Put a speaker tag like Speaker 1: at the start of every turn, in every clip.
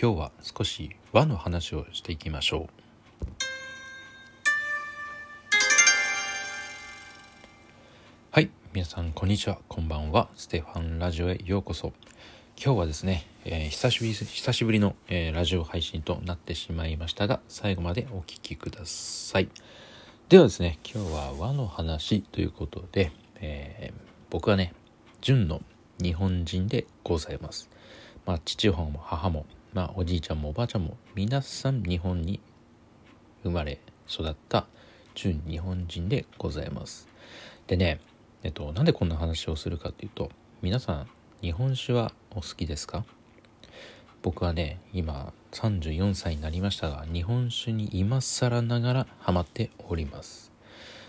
Speaker 1: 今日は少し和の話をしていきましょう。はい皆さんこんにちは。こんばんは。ステファンラジオへようこそ。今日はですね、えー、久しぶり久しぶりの、えー、ラジオ配信となってしまいましたが最後までお聴きください。ではですね今日は和の話ということで、えー、僕はね純の日本人でございます。まあ父も母もまあおじいちゃんもおばあちゃんも皆さん日本に生まれ育った純日本人でございます。でねえっとなんでこんな話をするかっていうと皆さん日本酒はお好きですか？僕はね今34歳になりましたが日本酒に今更ながらハマっております。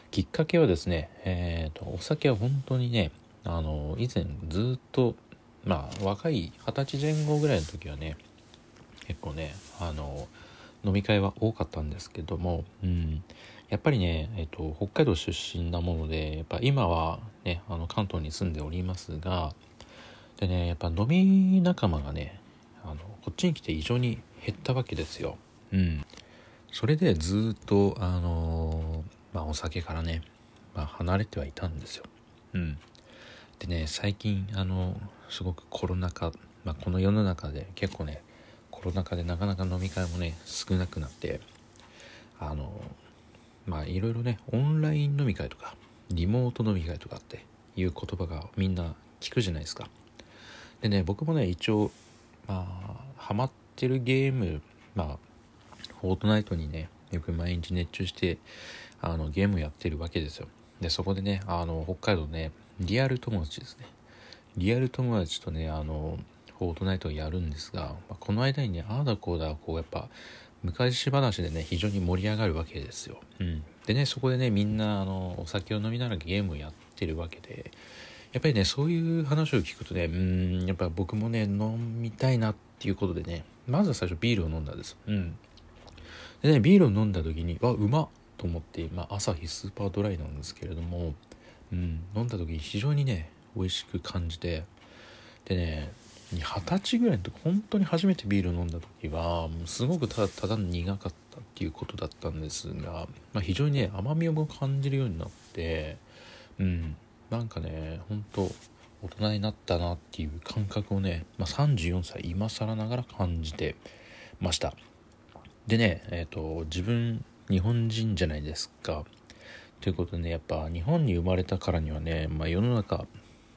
Speaker 1: きっかけはですねえっ、ー、とお酒は本当にねあの以前ずっとまあ若い二十歳前後ぐらいの時はね結構ねあの飲み会は多かったんですけども、うん、やっぱりね、えっと、北海道出身なものでやっぱ今はねあの関東に住んでおりますがでねやっぱ飲み仲間がねあのこっちに来て異常に減ったわけですよ。うん、それでずっとあのまあ、お酒からね、まあ、離れてはいたんですよ。うん、でね最近あのすごくコロナ禍、まあ、この世の中で結構ねコロナ禍でなかなか飲み会もね少なくなってあのまあいろいろねオンライン飲み会とかリモート飲み会とかっていう言葉がみんな聞くじゃないですか。でね僕もね一応まあハマってるゲームまあフォートナイトにねよく毎日熱中してあのゲームやってるわけですよ。でそこでねあの北海道ねリアル友達ですね。リアル友達とねあのフォートナイトをやるんですが、まあ、この間にねああだこうだこうやっぱ昔話でね非常に盛り上がるわけですよ、うん、でねそこでねみんなあのお酒を飲みながらゲームをやってるわけでやっぱりねそういう話を聞くとねうんやっぱ僕もね飲みたいなっていうことでねまずは最初ビールを飲んだんです。うん。でねビールを飲んだ時にわうまっと思って、まあ、朝日スーパードライなんですけれども、うん、飲んだ時に非常にね美味しく感じてでね二十歳ぐらいの時本当に初めてビールを飲んだ時はすごくただただ苦かったっていうことだったんですが、まあ、非常にね甘みを感じるようになってうん。なんかね本当大人になったなっていう感覚をね、まあ、34歳今更ながら感じてました。でねえっ、ー、と自分日本人じゃないですか。ということでねやっぱ日本に生まれたからにはね、まあ、世の中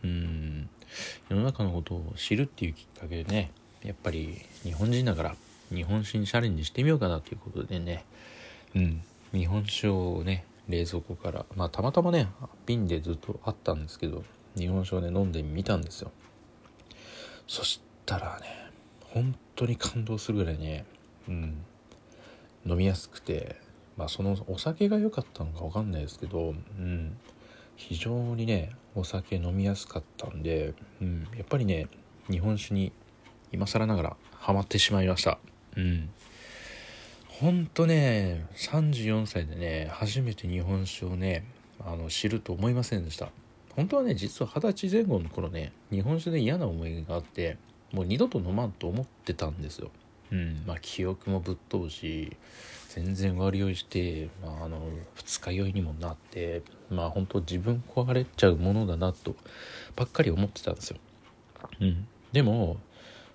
Speaker 1: うん。世の中のことを知るっていうきっかけでねやっぱり日本人だから日本酒にチャレンジしてみようかなということでねうん日本酒をね冷蔵庫からまあたまたまね瓶でずっとあったんですけど日本酒をね飲んでみたんですよ。そしたらね本当に感動するぐらいねうん飲みやすくてまあそのお酒が良かったのか分かんないですけどうん非常にねお酒飲みやすかったんで、うん、やっぱりね日本酒に今更ながらハマってしまいました。うん。ほんとね34歳でね初めて日本酒をねあの知ると思いませんでした。本当はね実は二十歳前後の頃ね日本酒で嫌な思いがあってもう二度と飲まんと思ってたんですよ。うんまあ記憶もぶっ飛ぶし全然割り酔いして、まあ、あの二日酔いにもなってまあ本当自分壊れちゃうものだなとばっかり思ってたんですよ。うん、でも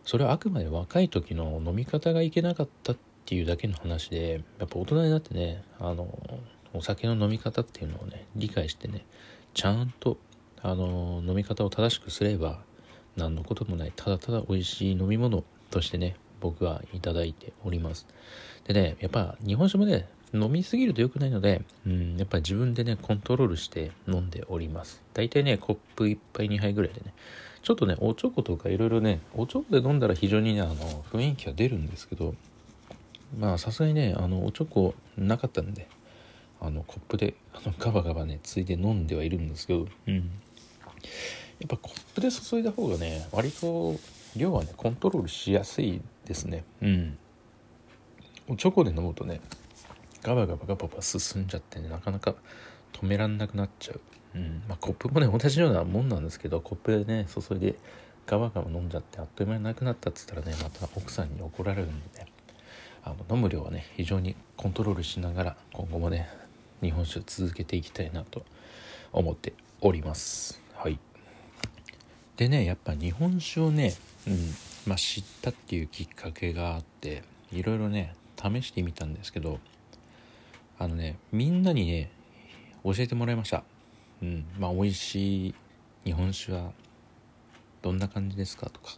Speaker 1: それはあくまで若い時の飲み方がいけなかったっていうだけの話でやっぱ大人になってねあのお酒の飲み方っていうのをね理解してねちゃんとあの飲み方を正しくすれば何のこともないただただ美味しい飲み物としてね僕はいただいております。でねやっぱ日本酒もね飲みすぎると良くないので、うん、やっぱ自分でねコントロールして飲んでおります。大体ねコップ1杯2杯ぐらいでね。ちょっとねおちょことかいろいろねおちょこで飲んだら非常にねあの雰囲気が出るんですけどまあさすがにねあのおちょこなかったんであのコップであのガバガバねついで飲んではいるんですけどうん。やっぱコップで注いだ方がね割と量はねコントロールしやすいですね。うん。おチョコで飲むとねガバガバガバガバ進んじゃってねなかなか止めらんなくなっちゃう、うん。まあ、コップもね同じようなもんなんですけどコップでね注いでガバガバ飲んじゃってあっという間になくなったっつったらねまた奥さんに怒られるんでね。あの飲む量はね非常にコントロールしながら今後もね日本酒を続けていきたいなと思っております。はい。でねやっぱ日本酒をね、うんまあ、知ったっていうきっかけがあっていろいろね試してみたんですけどあのねみんなにね教えてもらいました。うんまあ美味しい日本酒はどんな感じですかとか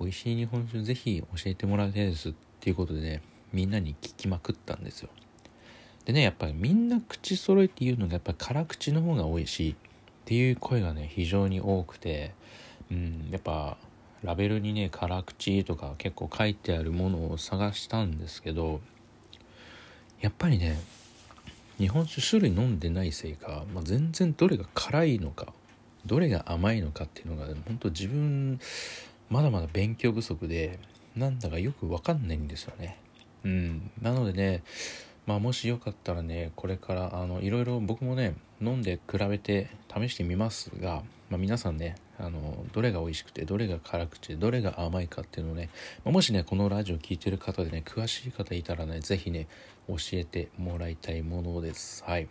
Speaker 1: 美味しい日本酒ぜひ教えてもらいたいですっていうことでねみんなに聞きまくったんですよ。でねやっぱりみんな口揃えて言うのがやっぱ辛口の方が美味しいっていう声がね非常に多くてうんやっぱラベルにね辛口とか結構書いてあるものを探したんですけどやっぱりね日本酒種類飲んでないせいか、まあ、全然どれが辛いのかどれが甘いのかっていうのが本当自分まだまだ勉強不足でなんだかよく分かんないんですよね。うん、なのでねまあもしよかったらねこれからあのいろいろ僕もね飲んで比べて試してみますが、まあ、皆さんねあのどれが美味しくてどれが辛口でどれが甘いかっていうのをね、ま、もしねこのラジオ聴いてる方でね詳しい方いたらね是非ね教えてもらいたいものです。はい。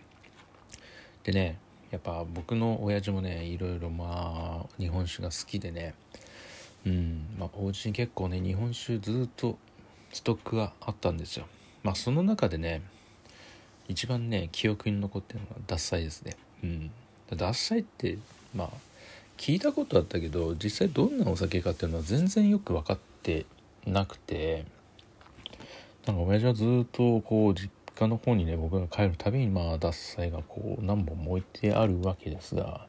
Speaker 1: でねやっぱ僕の親父もねいろいろまあ日本酒が好きでねうんまあお家に結構ね日本酒ずっとストックがあったんですよ。まあその中でね一番ね記憶に残ってるのが獺祭ですね。うん。獺祭ってまあ聞いたことあったけど実際どんなお酒かっていうのは全然よく分かってなくてなんか親父はずっとこう実家の方にね僕が帰るたびにまあ獺祭がこう何本も置いてあるわけですが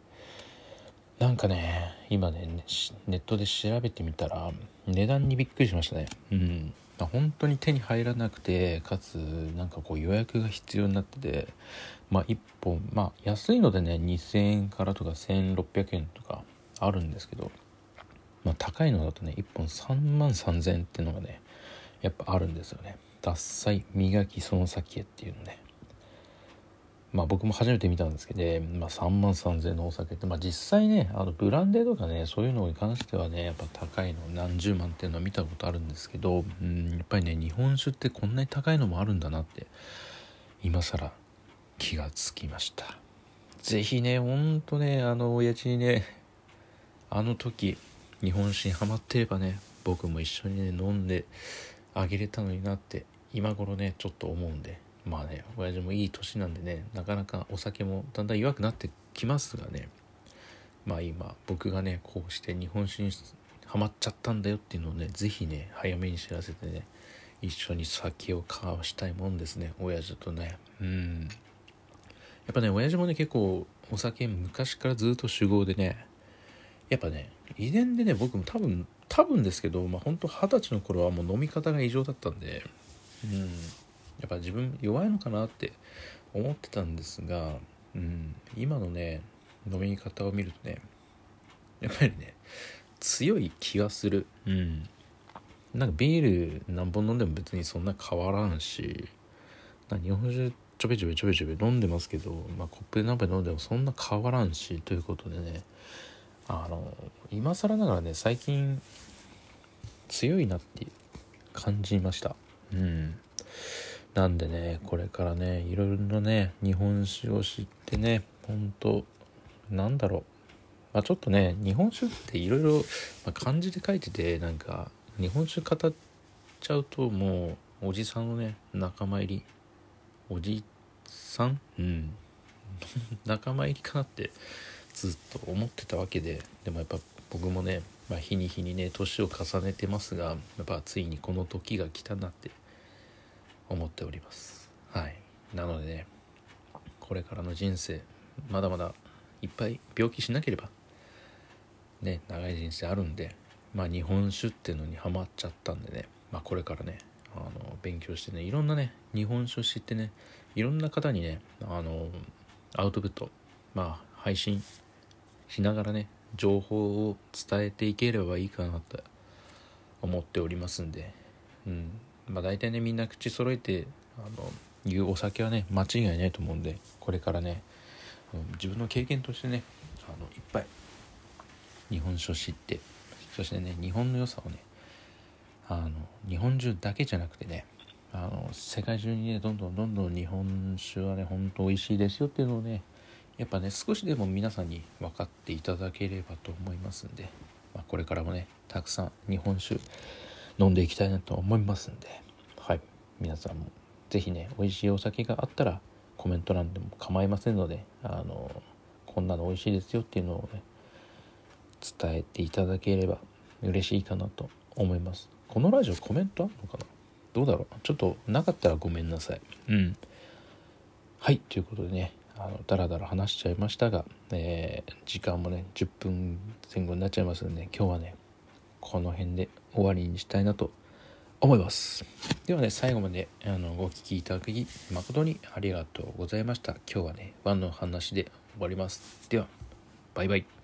Speaker 1: なんかね今ねネットで調べてみたら値段にびっくりしましたね。うん。本当に手に入らなくてかつなんかこう予約が必要になっててまあ1本まあ安いのでね2000円からとか1600円とかあるんですけどまあ高いのだとね1本3万3000円っていうのがねやっぱあるんですよね。獺祭磨きその先へっていうのね。まあ僕も初めて見たんですけど、まあ、3万3000円のお酒って、まあ、実際ねあのブランデーとかねそういうのに関してはねやっぱ高いの何十万っていうのは見たことあるんですけど、うん、やっぱりね日本酒ってこんなに高いのもあるんだなって今更気がつきました。是非ねほんとねあの親父にねあの時日本酒にはまってればね僕も一緒にね飲んであげれたのになって今頃ねちょっと思うんでまあね親父もいい年なんでねなかなかお酒もだんだん弱くなってきますがねまあ今僕がねこうして日本酒にハマっちゃったんだよっていうのをね是非ね早めに知らせてね一緒に酒を交わしたいもんですね親父とね。うん。やっぱね親父もね結構お酒昔からずっと酒豪でねやっぱね遺伝でね僕も多分多分ですけどまあ本当二十歳の頃はもう飲み方が異常だったんでうん。やっぱ自分弱いのかなって思ってたんですが、うん、今のね飲み方を見るとねやっぱりね強い気がする。うん。なんかビール何本飲んでも別にそんな変わらんし日本酒ちょべちょべちょべちょべ飲んでますけど、まあ、コップで何杯飲んでもそんな変わらんしということでねあの今更ながらね最近強いなって感じました。うん。なんでねこれからねいろいろなね日本酒を知ってねほんとなんだろう。まあちょっとね日本酒っていろいろ漢字で書いててなんか日本酒語っちゃうともうおじさんのね仲間入り。おじさん？うん。仲間入りかなってずっと思ってたわけで。でもやっぱ僕もね、まあ、日に日にね年を重ねてますがやっぱついにこの時が来たなって。っております。はい。なのでねこれからの人生まだまだいっぱい病気しなければね長い人生あるんでまあ日本酒っていうのにハマっちゃったんでねまあこれからねあの勉強してねいろんなね日本酒を知ってねいろんな方にねあのアウトプットまあ配信しながらね情報を伝えていければいいかなと思っておりますんでうん。まあ大体ねみんな口揃えてあの言うお酒はね間違いないと思うんでこれからね、自分の経験としてねあのいっぱい日本酒を知ってそしてね日本の良さをねあの日本中だけじゃなくてねあの世界中にねどんどんどんどん日本酒はねほんと美味しいですよっていうのをねやっぱね少しでも皆さんに分かっていただければと思いますんで、まあ、これからもねたくさん日本酒飲んでいきたいなと思いますんで。はい。皆さんも是非ね美味しいお酒があったらコメント欄でも構いませんのであのこんなの美味しいですよっていうのをね伝えていただければ嬉しいかなと思います。このラジオコメントあるのかな？どうだろう？ちょっとなかったらごめんなさい。うん。はい。ということでねあのだらだら話しちゃいましたが、えー、時間もね10分前後になっちゃいますので、ね、今日はねこの辺で終わりにしたいなと思います。ではね最後まであのご聴きいただき誠にありがとうございました。今日はねワンの話で終わります。ではバイバイ。